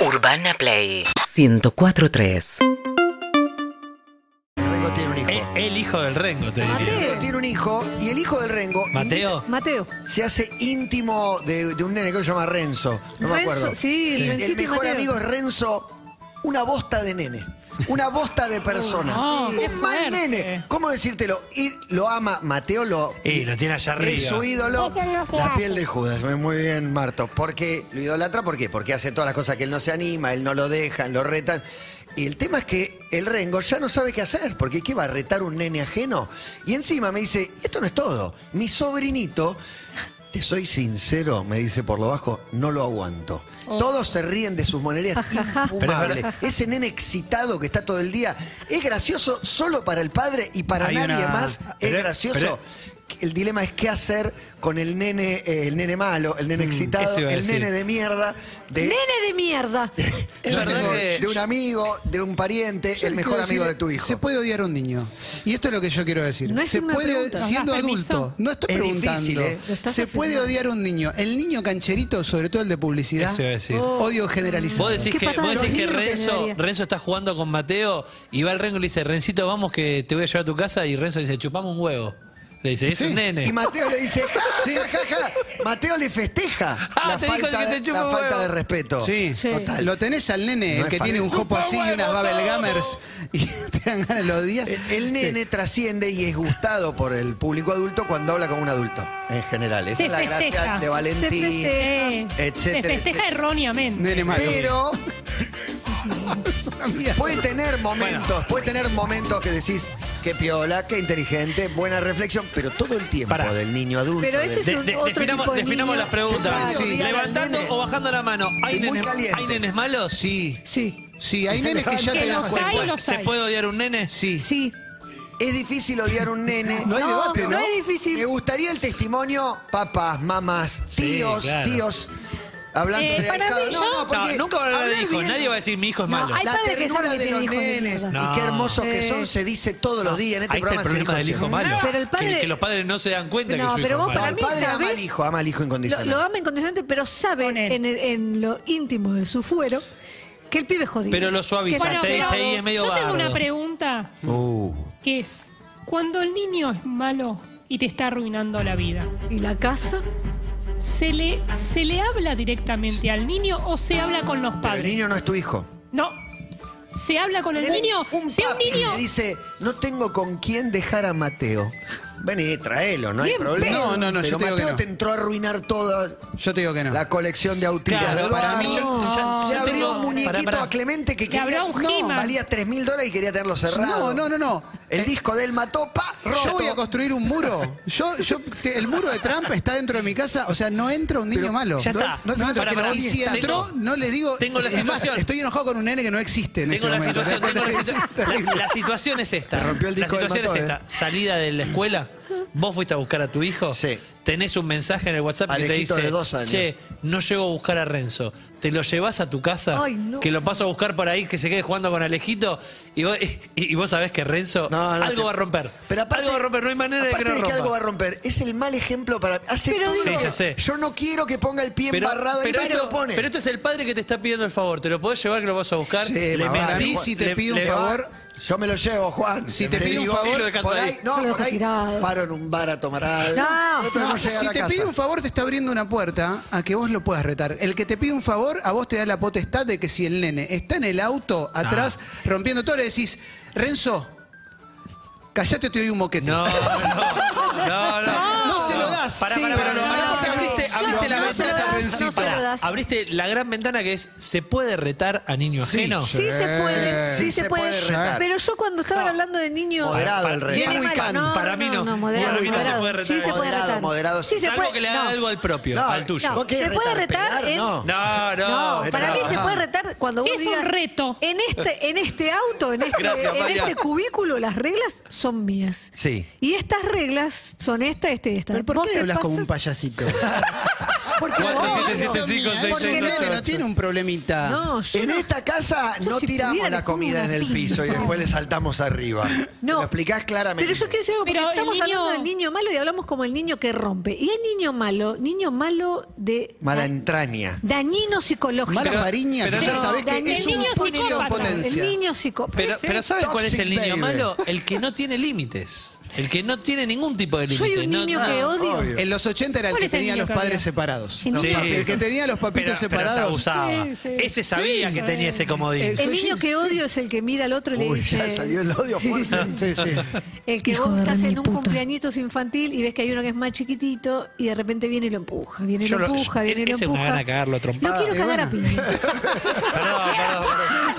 Urbana Play 1043. Rengo tiene un hijo. Eh, El hijo del Rengo, te diría. Rengo tiene un hijo y el hijo del Rengo Mateo. Mateo. se hace íntimo de, de un nene que se llama Renzo. No me Renzo, acuerdo. sí, Y Rencito el y mejor Mateo. amigo es Renzo, una bosta de nene. Una bosta de persona. Oh, qué un mal fuerte. nene. ¿Cómo decírtelo? Y lo ama, Mateo lo. Y lo tiene allá arriba. Es su ídolo. Eso no se la hace. piel de Judas. Muy bien, Marto. Porque lo idolatra, ¿por qué? Porque hace todas las cosas que él no se anima, él no lo dejan, lo retan. Y el tema es que el Rengo ya no sabe qué hacer, porque ¿qué va a retar un nene ajeno? Y encima me dice, esto no es todo. Mi sobrinito, te soy sincero, me dice por lo bajo, no lo aguanto. Todos se ríen de sus monerías infumables. Ese nene excitado que está todo el día es gracioso solo para el padre y para Hay nadie una- más es pero- gracioso. pero- el dilema es qué hacer con el nene, eh, el nene malo, el nene excitado, eso iba a el decir. nene de mierda, de, Nene de mierda. Es yo verdad tengo que- de un amigo, de un pariente, el mejor amigo de tu hijo. Se puede odiar a un niño. Y esto es lo que yo quiero decir. No es se una puede, pregunta. siendo ¿Nos das permiso? adulto. No estoy Es preguntando. difícil, ¿eh? Lo estás Se puede afirmando. odiar a un niño. El niño cancherito, sobre todo el de publicidad. Eso iba a decir. Odio generalizado. Vos decís Qué que, patada vos de decís que los niños Renzo. Renzo está jugando con Mateo y va el Rengo y le dice, Rencito, vamos que te voy a llevar a tu casa y Renzo dice, chupamos un huevo. Le dice, es Sí, un nene. Y Mateo le dice, ja, ja, ja, ja. Mateo le festeja Ah, la, te dijo falta, que te de, chupa la un falta de respeto. Sí, Sí. Total. Lo tenés al nene, No el que tiene un jopo así y unas huevo Babel todo. Gamers y te dan ganas los días. El, el nene trasciende y es gustado por el público adulto cuando habla como un adulto, en general. Esa Se es la gracia festeja. de Se Valentín, festeja. Se etcétera. festeja erróneamente. Nene malo. Pero puede tener momentos, puede tener momentos que decís, qué piola, qué inteligente, buena reflexión, pero todo el tiempo Pará. del niño adulto. Pero del- ese es un de- otro definamos tipo de definamos niño. las preguntas. Levantando o bajando la mano. ¿Hay, nenes, caliente. ¿Hay nenes malos? Sí, Sí, sí, hay nenes que ya Que te dan cuenta. hay, ¿Se hay. puede odiar un nene? Sí. sí. Es difícil odiar un nene. No hay debate, ¿no? No es difícil. Me gustaría el testimonio, papás, mamás, Sí, tíos, claro. tíos. Hablando Eh, de para mí No, yo- no, porque No, nunca va a hablar de hablar hijos. bien- Nadie va a decir mi hijo es No, malo. hay La padres que ternura saben que de los tienen hijos de nenes y No. qué hermosos que Sí. son se dice todos los días en este Ahí está el programa. es problema del hijo es malo. Pero el padre- que, que los padres no se dan cuenta No, que su hijo pero es vos malo. para El mí padre ama sabés- al hijo, ama al hijo Lo, incondicional. lo ama incondicionalmente, pero sabe Ponele. en, el- en lo íntimo de su fuero que el pibe es jodido. Pero lo suaviza, Que- Bueno, te dice pero ahí es medio yo tengo bardo. una pregunta Uh, que es, cuando el niño es malo y te está arruinando la vida, ¿Y la casa? ¿Se le, ¿se le habla directamente al niño o se habla con los pero padres? el niño no es tu hijo. No. ¿Se habla con el niño? Un si un papi niño... le dice, no tengo con quién dejar a Mateo. Vení, traelo, no hay Bien problema. pedo. No, no, no, Pero yo te digo Mateo que no. te entró a arruinar toda Yo te digo que no. la colección de autitos Claro, de para mí yo- ya- Le ya abrió tengo- un muñequito pará, pará. a Clemente que quería, abrió un no, He-Man. valía 3 mil dólares y quería tenerlo cerrado. No, no, no, no. El Eh, disco de él mató, pa, roto. Yo voy a construir un muro. Yo, yo, te- el muro de Trump está dentro de mi casa. O sea, no entra un niño malo. ya no, está. no hace No, falta pará, que lo- pará, y si está. entró, Tengo- no le digo. tengo la es más, situación. estoy enojado con un nene que no existe en Tengo este la momento. situación, tengo la terrible. La, la situación es esta. Te rompió el disco la del situación mató, es esta. Salida de la escuela, vos fuiste a buscar a tu hijo, Sí. tenés un mensaje en el WhatsApp que te Alejito dice, de dos años. che, no llego a buscar a Renzo. Te lo llevas a tu casa, Ay, no. que lo paso a buscar por ahí, que se quede jugando con Alejito, y vos, y, y vos sabés que Renzo No, no, algo te- va a romper. Pero aparte, algo va a romper, no hay manera de que aparte no que algo va a rompa. romper. Es el mal ejemplo para. Hace Pero todo digo- Sí, ya sé. Yo no quiero que ponga el pie Pero, embarrado pero y esto, lo pone. pero esto es el padre que te está pidiendo el favor. ¿Te lo podés llevar que lo vas a buscar? Sí, le más vale. mentís Si te pide un le- favor, Yo me lo llevo, Juan. Si te pide un favor, por ahí. no, por ahí tirado. paro en un bar a tomar algo. No, no. Si te pide un favor, te está abriendo una puerta a que vos lo puedas retar. El que te pide un favor, a vos te da la potestad de que si el nene está en el auto atrás rompiendo todo, le decís, Renzo, callate te doy un moquete. No, no, no, no. No se lo das. Pará, Sí, pará, pará, no, no, no, no, abriste, no, la no ventana. no Pará, abriste la gran ventana que es, ¿se puede retar a niño Sí. ajeno? Sí se puede, sí, Sí se, se puede. puede retar. Pero yo cuando estaban No. hablando de niños... Moderado el rey. Bien Wiccan, malo, para mí no. moderado, Para mí no se moderado. puede retar. Sí se puede Moderado, retar. moderado. Sí se Salvo puede, que le haga no. algo al propio, No, al tuyo. no. ¿Vos querés Se puede retar en- No. No, no. No, para mí se puede retar cuando vos ¿Qué es un digas, reto? En este, en este auto, en este, Gracias, en María. este cubículo, las reglas son mías. Sí. Y estas reglas son esta, este y esta. Pero por vos qué te hablas como un payasito? Porque seis, Porque nene no tiene un problemita. No, yo En no- esta casa Yo no si tiramos pudiera, la le pongo comida en una el piso y después le saltamos arriba. No. Lo explicás claramente. Pero yo quiero decir algo, porque Pero el estamos niño- hablando del niño malo y hablamos como el niño que rompe. Y el niño malo, niño malo de Mala entraña. dañino psicológico. Mala fariña, pero que no, ya sabés que Daniel, es un niño puño en psicópata. potencia. El niño psicópata. Pero, pero ¿sabes cuál es el Toxic niño baby. malo? El que no tiene límites. El que no tiene ningún tipo de límite. Soy un niño no- que odio. obvio. En los 80 era el ¿Cuál que es el tenía niño los que padres odias? separados. El que tenía los papitos pero, pero se separados. abusaba. Sí, sí. Ese sabía Sí, que tenía ese comodín. El- El niño que odio es el que mira al otro y le Uy, dice. ya salió el odio fuerte. sí, Sí, sí. El que Hijo vos de estás en un puta. cumpleañitos infantil y ves que hay uno que es más chiquitito y de repente viene y lo empuja, viene y Yo lo lo- empuja, viene y lo ese es una empuja. gana cagarlo a. Lo quiero Y cagar a piña. Perdón, perdón, perdón.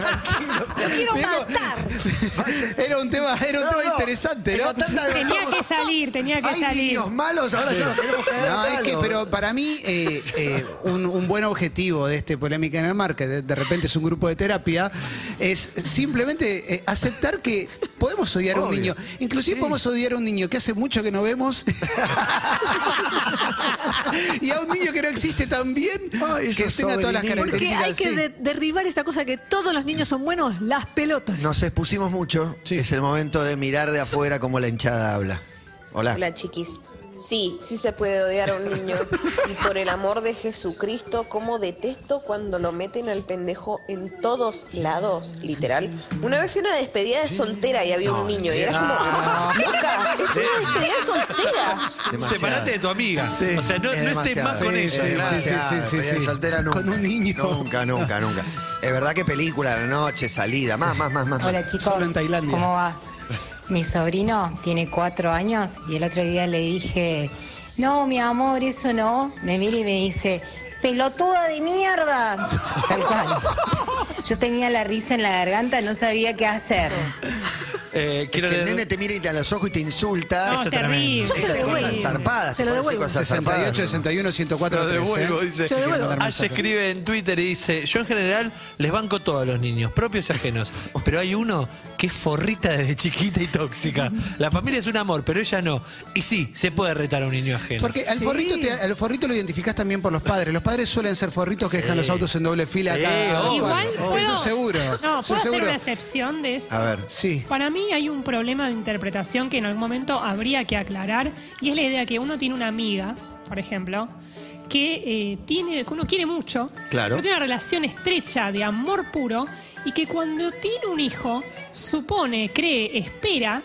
Lo quiero Vengo- matar. Era un tema, era un No, tema no, interesante, tengo ¿no? tanta- Tenía que salir, tenía que Hay salir. niños malos, ahora ya los queremos cagar No, es que, pero para mí, eh, eh, un, un buen objetivo de este polémica en el mar, que de, de repente es un grupo de terapia, es simplemente eh, aceptar que podemos odiar a un Obvio. niño. Inclusive Sí. podemos odiar a un niño que hace mucho que no vemos. un niño que no existe también, Ay, que tenga todas las sobrinitos. Porque características. hay que sí. de- derribar esta cosa que todos los niños son buenos, las pelotas. Nos expusimos mucho. Sí. Es el momento de mirar de afuera cómo la hinchada habla. Hola. Hola chiquis. Sí, sí se puede odiar a un niño. Y por el amor de Jesucristo, cómo detesto cuando lo meten al pendejo en todos lados, literal. Una vez fui a una despedida de soltera y había un niño. Y era como, loca, es una despedida de soltera. Demasiado. Separate de tu amiga. Sí, o sea, no, es no estés más con Sí, ella. sí, sí, sí, sí, soltera nunca. Con un niño. Nunca, nunca, nunca. Es verdad que película, de noche, salida, más, más, más, más. Hola chicos, Solo en Tailandia. ¿cómo va? Mi sobrino tiene cuatro años y el otro día le dije, no, mi amor, eso no. Me mira y me dice, pelotuda de mierda. Tal cual. Yo tenía la risa en la garganta, no sabía qué hacer. Eh, Que quiero el leer- nene te mira y te a los ojos y te insulta. No, Eso terrible. Yo se lo Esas devuelvo. cosas zarpadas. Se lo te pueden decir devuelvo. cosas 68, zarpadas. 61, 104, Lo devuelvo, dice. Se lo devuelvo. Aye escribe en Twitter y dice, yo en general les banco todo a los niños, propios y ajenos, pero hay uno que es forrita desde chiquita y tóxica. La familia es un amor, pero ella no. Y sí, se puede retar a un niño ajeno. Porque al, Sí. forrito te- al forrito lo identificás también por los padres. Los padres suelen ser forritos que dejan los autos en doble fila Sí, acá. obvio. Igual puedo. Eso seguro. No, eso puedo hacer seguro. una excepción de eso. A ver. Sí. Para mí hay un problema de interpretación que en algún momento habría que aclarar y es la idea que uno tiene una amiga, por ejemplo, que eh, tiene, que uno quiere mucho, Claro. pero tiene una relación estrecha de amor puro y que cuando tiene un hijo supone, cree, espera,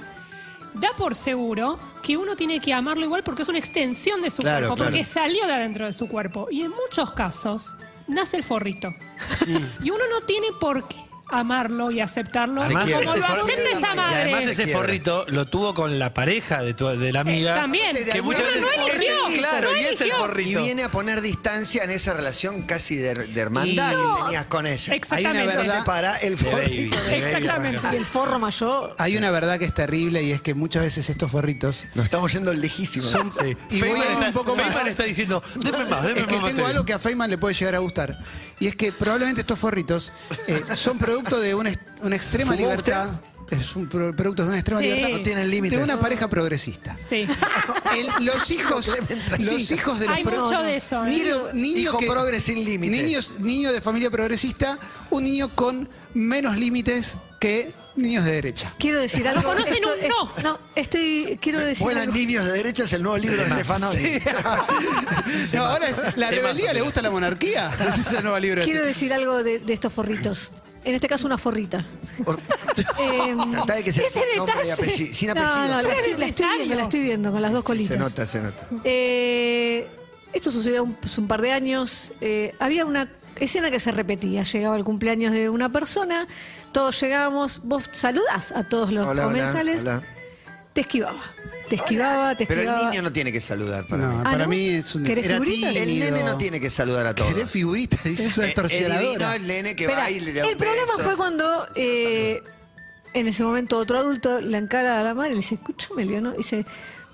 da por seguro que uno tiene que amarlo igual porque es una extensión de su Claro, cuerpo, claro. porque salió de adentro de su cuerpo y en muchos casos nace el forrito y uno no tiene por qué amarlo y aceptarlo Además, como ese lo forrito- acepta esa Y madre. Y además ese forrito lo tuvo con la pareja de, tu, de la amiga. Eh, también. de Que muchas veces. no eligió, claro, no y es el eligió. Y forrito. viene a poner distancia en esa relación casi de, de hermandad Y- que tenías con ella. Exactamente. Hay una verdad- para el forrito. de baby Exactamente. Y el forro mayor. Hay una verdad que es terrible y es que muchas veces estos forritos Nos estamos yendo lejísimos. son. Sí. Y voy Feynman a ir está, un poco más. Feynman está diciendo, deme más, deme Es que más. tengo material". algo que a Feynman le puede llegar a gustar. Y es que probablemente estos forritos eh, son producto de una, una extrema ¿Fumó libertad. Es un pro- producto de una extrema Sí. libertad. No tienen límites. De una pareja progresista. Sí. El- los hijos, los hijos de los Hay pro- mucho de eso. ¿eh? Niño, niño Hijo que- progre sin límites. Niños, niño de familia progresista, un niño con menos límites que niños de derecha. Quiero decir algo. conocen Esto- un es- no. No, estoy. Quiero decir. Buenas algo. niños de derecha es el nuevo libro de Stefanoni. No, ahora es, la rebeldía más, le gusta la monarquía. Es el nuevo libro. Quiero decir algo de, de estos forritos. En este caso, una forrita. Eh, Tratá de que sea ese detalle. apellido. Sin no, apellido. no, la solo. estoy, la estoy viendo, la estoy viendo con las dos colitas. Se nota, se nota. Eh, esto sucedió un, hace un par de años. Eh, había una escena que se repetía. Llegaba el cumpleaños de una persona, todos llegábamos, vos saludás a todos los Hola, hola, comensales, hola. te esquivaba. Te esquivaba, te Pero el esquivaba. niño no tiene que saludar para No, mí. Ah, para ¿no? mí es un ¿Querés era figuritas? El nene no tiene que saludar a todos. Querés figurita, dice su Eh, Es divino extorsionadora. el nene que Espera, va y le da un el problema beso. fue cuando eh, en ese momento otro adulto le encara a la madre y le dice, escúchame, Leo, ¿no? Y dice,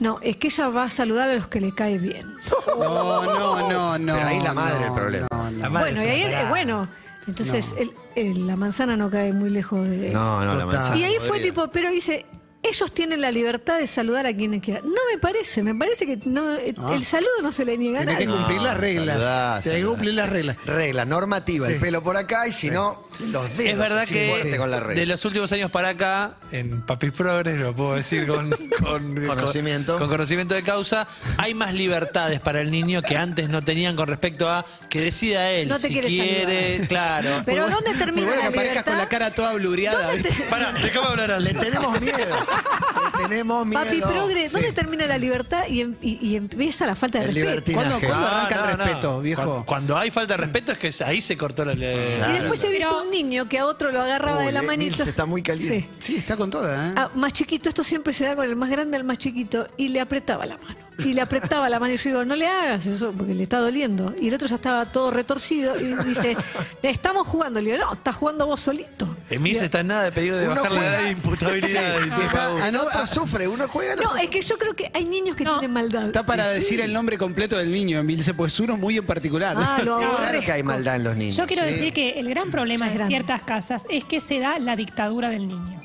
no, es que ella va a saludar a los que le cae bien. No, no, no, no. Pero ahí la madre no, el problema. no, no. La madre bueno, y ahí, eh, bueno, entonces el- el- la manzana no cae muy lejos de... No, no, la manzana. y ahí fue podrida. tipo, pero dice, ellos tienen la libertad de saludar a quienes quieran. No me parece, me parece que no, eh, el saludo no se le niega a Tenés que nadie. cumplir las reglas. saludá, Tenés que cumplir las reglas. Regla, normativa, el pelo por acá y si no, los dedos. Es verdad que fuerte con la de regla. los últimos años para acá, en Papis Progres, lo puedo decir con, con- Conocimiento. con, con conocimiento de causa, hay más libertades para el niño que antes no tenían con respecto a que decida él No te si quiere claro. Pero ¿dónde termina bueno la que aparezcas con libertad? la cara toda blureada. ¿Dónde ¿viste? te- Pará, déjame hablar así. Le tenemos miedo. Le tenemos miedo. Papi Progre, ¿dónde Sí. termina la libertad y, em- y- y empieza la falta de El respeto? libertinaje. ¿Cuándo, cuándo arranca el respeto, viejo? Cuando, cuando hay falta de respeto es que ahí se cortó la... y después he visto un niño que a otro lo agarraba Uy, de la le- manito. Está muy caliente. Sí. Sí, está con toda, ¿eh? Ah, más chiquito, esto siempre se da con el más grande al más chiquito, y le apretaba la mano. Y le apretaba la mano y yo digo, no le hagas eso porque le está doliendo. Y el otro ya estaba todo retorcido y dice, estamos jugando. Le digo, no, estás jugando vos solito. Emil está en nada de pedir de Uno bajar la juega- edad de imputabilidad. Sí, dice. está- Ah, no, ah. sufre, uno juega. No, otro es que yo creo que hay niños que No. tienen maldad. Está para Sí. decir el nombre completo del niño, Emilce, pues uno muy en particular. Ah, lo Claro aborrezco. que hay maldad en los niños. Yo quiero sí. decir que el gran problema Es de ciertas casas es que se da la dictadura del niño.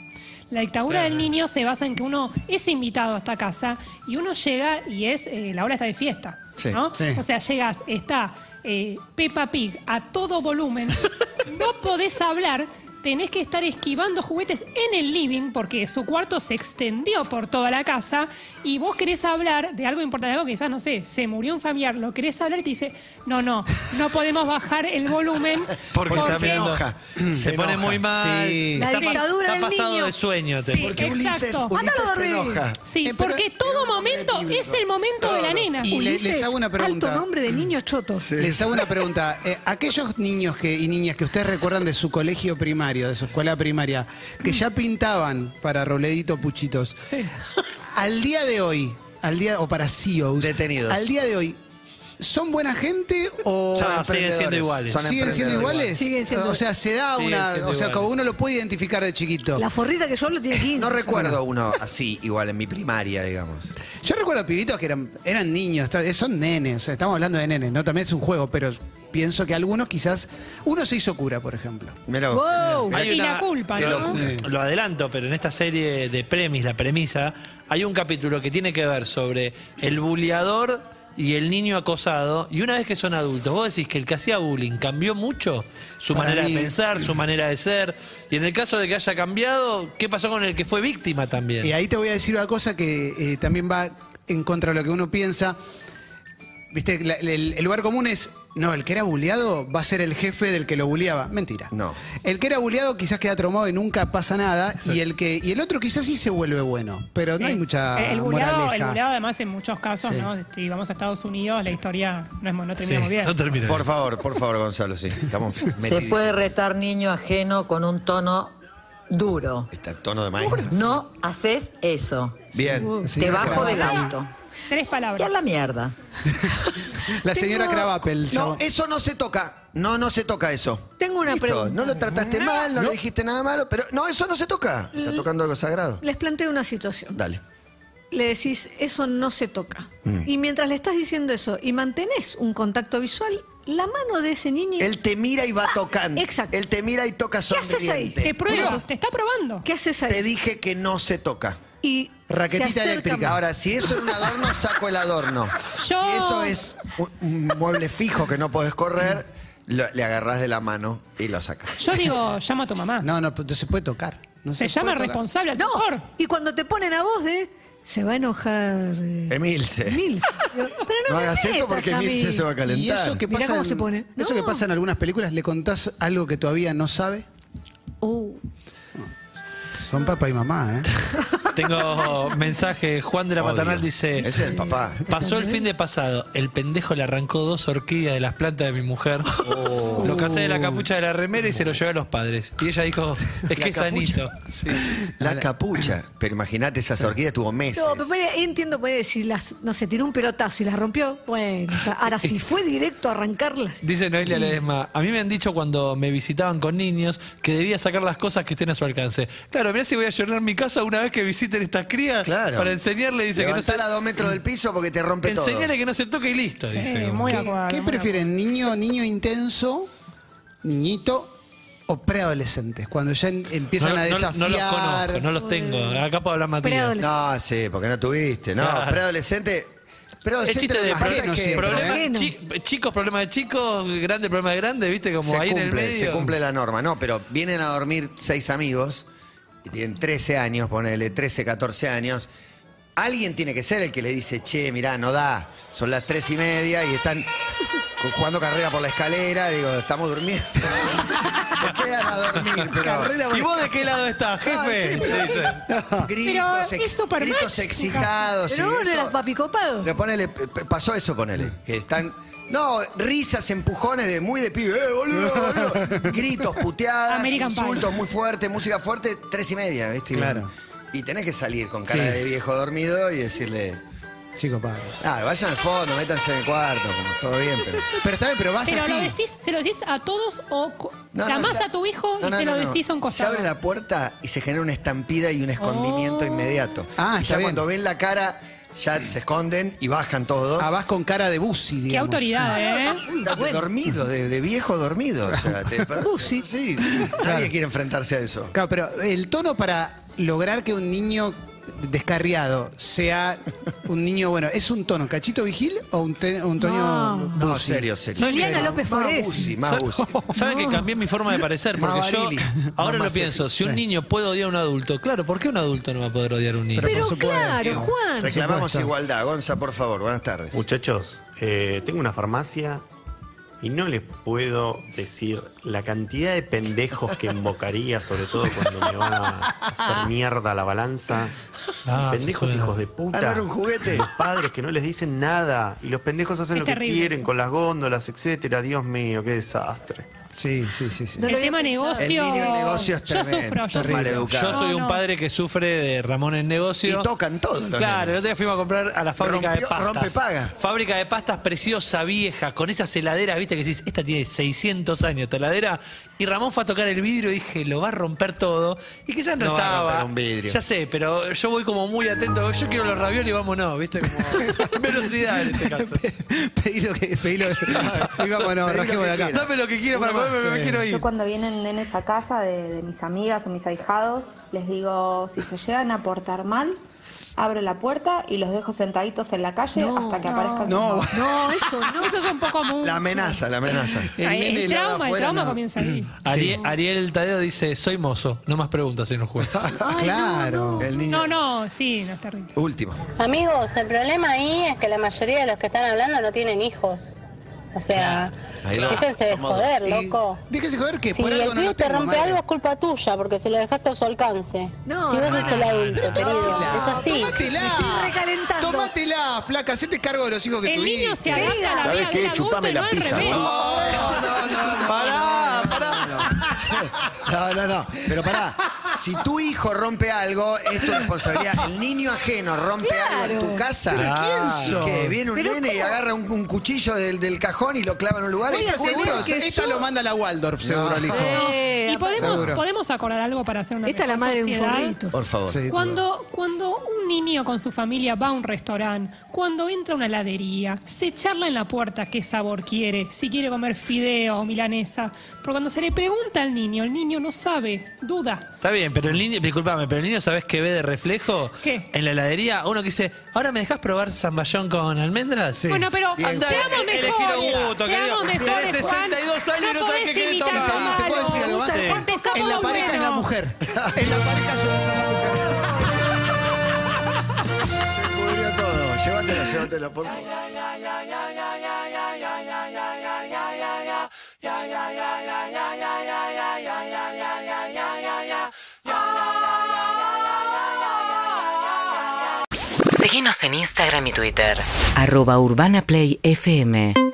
La dictadura del niño se basa en que uno es invitado a esta casa y uno llega y es eh, la hora está de fiesta. Sí, ¿no? sí. O sea, llegas, está eh, Peppa Pig a todo volumen, no podés hablar, tenés que estar esquivando juguetes en el living porque su cuarto se extendió por toda la casa y vos querés hablar de algo importante, algo que quizás, no sé, se murió un familiar, lo querés hablar y te dice, no, no, no podemos bajar el volumen Porque está se mirando- enoja. Se, pone enoja. muy mal. Sí. La Está pa- dictadura está del pasado niño. de sueño. te- Sí. Porque Exacto. Ulises, Ulises se enoja. Sí, Eh, pero- porque todo momento es el momento de la nena. Y le- les hago una pregunta. Alto nombre de niño choto. Les hago una pregunta. Eh, aquellos niños que, y niñas que ustedes recuerdan de su colegio primario, de su escuela primaria, que ya pintaban para Robledito Puchitos, Sí. al día de hoy, al día, o para CEOs, Detenidos. al día de hoy, ¿son buena gente o No, siguen siendo iguales. son siguen siendo iguales? Siguen siendo- O sea, se da Siguen una. O sea, iguales. como uno lo puede identificar de chiquito. La forrita que yo hablo tiene 15. No recuerdo uno así, igual en mi primaria, digamos. Yo recuerdo pibitos que eran, eran niños, son nenes, o sea, estamos hablando de nenes, ¿no? También es un juego, pero pienso que algunos quizás. Uno se hizo cura, por ejemplo. Mira, Wow. Hay Y una- la culpa, ¿no? Lo, Sí. lo adelanto, pero en esta serie de premis, la premisa, hay un capítulo que tiene que ver sobre el buleador y el niño acosado. Y una vez que son adultos, vos decís que el que hacía bullying cambió mucho su Para manera mí- de pensar, su manera de ser. Y en el caso de que haya cambiado, ¿qué pasó con el que fue víctima también? Y ahí te voy a decir una cosa que eh, también va en contra de lo que uno piensa. Viste, La- el, el lugar común es, no, el que era buleado va a ser el jefe del que lo buleaba. Mentira. No. El que era buleado quizás queda traumado y nunca pasa nada. Y el que y el otro quizás sí se vuelve bueno. Pero no hay mucha el, buleado, el moraleja. buleado, además, en muchos casos, Sí. ¿no? Si vamos a Estados Unidos, la historia no, es, no Sí, termina muy bien. no termina por favor, por favor, Gonzalo, sí. Estamos Se metidos. puede retar niño ajeno con un tono duro. Está el tono de maestro. No haces eso. Bien. Sí, Te señora bajo del auto. Tres palabras. la mierda. La señora Cravapel. No, eso no se toca. No, no se toca eso. Tengo una Listo, pregunta. No lo trataste mal, no, le dijiste nada malo, pero no, eso no se toca. Está tocando algo sagrado. Les planteo una situación. Dale. Le decís, eso no se toca. Mm. Y mientras le estás diciendo eso y mantenés un contacto visual, la mano de ese niño. Él te mira y va tocando. exacto. Él te mira y toca ¿Qué haces ahí? sonriente. Te prueba, No. te está probando. ¿Qué haces ahí? Te dije que no se toca. Y Raquetita se acerca eléctrica. Ahora, si eso es un adorno, saco el adorno. Yo- Si eso es un, un mueble fijo que no podés correr, lo- le agarrás de la mano y lo sacas. Yo digo, llama a tu mamá. No, no, no se puede tocar. No se, se llama puede tocar. responsable al No, tutor. y cuando te ponen a vos de. Se va a enojar. eh, Emilce. Emilce. Pero no, No me hagas eso metas porque a mí. Emilce se va a calentar. Y eso que Mirá pasa cómo en- se pone. Eso No. que pasa en algunas películas, ¿le contás algo que todavía no sabe? Uh, Son papá y mamá, ¿eh? Tengo mensaje, Juan de la Odio. Maternal dice... Ese es el papá. Pasó el fin de pasado, el pendejo le arrancó dos orquídeas de las plantas de mi mujer. Oh. Lo casé de la capucha de la remera y se lo llevé a los padres. Y ella dijo, es que es sanito. Sí. La capucha. Pero imagínate, esa orquídea tuvo meses. no, pero ponele- entiendo, ponele, si las, no sé, tiró un pelotazo y las rompió, bueno, ahora si fue directo a arrancarlas. Dice Noelia Ledesma, a mí me han dicho cuando me visitaban con niños que debía sacar las cosas que estén a su alcance. Claro, mirá si voy a llenar mi casa una vez que visiten estas crías Claro. para enseñarle, dice que no se... Levantala a dos metros del piso porque te rompe todo. Enseñale que no se toque y listo, dice. Sí, como. muy ¿Qué, acuerdo, qué muy prefieren? ¿Niño, niño intenso? ¿Niñito? o preadolescentes? Cuando ya en- empiezan no, a no- desafiar. no los conozco, no los tengo. Acá puedo hablar Matías. No, sí, porque no tuviste. No, Claro. preadolescente. Es Preadolescente chiste de es que siempre, problema- ¿eh? chi- chicos, problema de chicos, grande problema de grande, viste, como se ahí en el cumple, medio. se cumple la norma. No, pero vienen a dormir seis amigos y tienen 13 años, ponele 13, 14 años. Alguien tiene que ser el que le dice, che, mirá, no da. Son las tres y media y están ju- jugando carrera por la escalera. Digo, estamos durmiendo. se quedan a dormir, pero. ¿Y vos de qué lado estás, jefe? Ah, sí, dicen. Gritos, Pero ex- gritos excitados. Pero vos no eso- eras papi copado. Le ponele, pasó eso, ponele. Que están. No, risas, empujones de muy de pibe, eh, boludo, boludo. Gritos, puteadas, American Pie. insultos muy fuertes, música fuerte, tres y media, ¿viste? Claro. Y tenés que salir con cara Sí. de viejo dormido y decirle, Chico, padre. ah, vayan al fondo, métanse en el cuarto, como todo bien, pero. Pero está bien, pero vas Pero así. lo decís, ¿se lo decís a todos o co- No, no, llamás ya- a tu hijo No, y no, se no, lo no. decís a un Se costado? abre la puerta y se genera una estampida y un escondimiento Oh. inmediato. Ah, y está ya bien. cuando ven la cara, ya se esconden y bajan todos. Ah, vas con cara de busi, digamos. Qué autoridad, ¿eh? Estás de dormido, de, de viejo dormido. O sea, te, Pussy. sí, nadie quiere enfrentarse a eso. Claro, pero el tono para lograr que un niño descarriado sea un niño, bueno, ¿es un tono cachito vigil o un, te- un tono No. No, serio, serio. Liliana López Más Forés. busi, más. ¿Saben que cambié mi forma de parecer? Porque yo ahora lo pienso, si un niño puede odiar a un adulto, claro, ¿por qué un adulto no va a poder odiar a un niño? Pero claro, Juan. Reclamamos igualdad. Gonza, por favor, buenas tardes. Muchachos, eh, tengo una farmacia y no les puedo decir la cantidad de pendejos que invocaría, sobre todo cuando me van a hacer mierda la balanza. Ah, pendejos hijos de puta. Ah, ¿no era un juguete? Los padres que no les dicen nada y los pendejos hacen Es lo que quieren eso. con las góndolas, etcétera. Dios mío, qué desastre. Sí, sí, sí. sí. No lo el tema pensado. negocio. El niño en negocio es yo tremendo, sufro, yo sufro. Yo soy un padre que sufre de Ramón en negocio. Y tocan todos los Claro, el otro día fuimos a comprar a la fábrica de pastas. rompe paga. Fábrica de pastas preciosa, vieja, con esas heladeras, viste que decís, esta tiene 600 años, esta heladera. Y Ramón fue a tocar el vidrio y dije, lo va a romper todo. Y quizás no, No va a estaba. romper un vidrio. Ya sé, pero yo voy como muy atento. Yo quiero los raviolis, vámonos, viste, como velocidad en este caso. Pedí lo que. Pedí lo que. Y vámonos, Pedí lo rajemos que de acá. Dame lo que quiero para Me sí. quiero ir. Yo cuando vienen nenes a casa de, de mis amigas o mis ahijados, les digo, si se llegan a portar mal, abro la puerta y los dejo sentaditos en la calle No, hasta que no. aparezcan No. sus mamás. No, eso no. Eso es un poco mucho. La amenaza, la amenaza. El Ay, nene el, trauma, el trauma no. comienza ahí. Ariel, Ariel Tadeo dice, soy mozo. No más preguntas, señor juez. Ay, claro. El niño. No, no, sí, no es terrible. Último. Amigos, el problema ahí es que la mayoría de los que están hablando no tienen hijos. O sea, déjense de joder, Y loco. Déjese joder que Si por el algo no pibe lo te tengo, rompe madre. algo es culpa tuya porque se lo dejaste a su alcance. No, si vos sos el adulto, querido. Es así. Tómatela. Me estoy recalentando. Tómatela, flaca. Hacete cargo de los hijos que El tuviste. niño se adapta a la ¿Sabes vida qué? Chupame no la pija, revés. ¿no? Pará, pará. No, no, no. Pero pará. Si tu hijo rompe algo, es tu responsabilidad. El niño ajeno rompe algo en tu casa. ¿Pero quién sos? Que viene un ¿Pero nene y cómo? agarra un, un cuchillo del, del cajón y lo clava en un lugar. ¿Estás ¿Seguro? seguro? que Esta yo- lo manda la Waldorf, seguro, el hijo. Eh, Y podemos, Seguro. podemos acordar algo para hacer una Esta es la mejor madre de un sociedad? forrito. Por favor. Sí, Cuando, cuando un niño con su familia va a un restaurante, cuando entra a una heladería, se charla en la puerta qué sabor quiere, si quiere comer fideo o milanesa. Porque cuando se le pregunta al niño, el niño no sabe, duda. Está bien, pero el niño, disculpame, pero el niño, ¿sabes qué ve de reflejo? ¿Qué? En la heladería, uno que dice, ¿ahora me dejas probar zamballón con almendras? Sí. Bueno, pero Bien, Anda, seamos el- elegí mejores. lo gusto, querido. seamos mejores, Tenés 62 años y no sabés podés qué querés imitar tomar. a ¿Te, te puedo decir algo más? Sí. En Empezamos la pareja es la mujer. En la pareja suele ser la mujer. Todo. Llévatelo, llévatelo. Por... Seguinos en Instagram y Twitter. Arroba Urbana Play FM.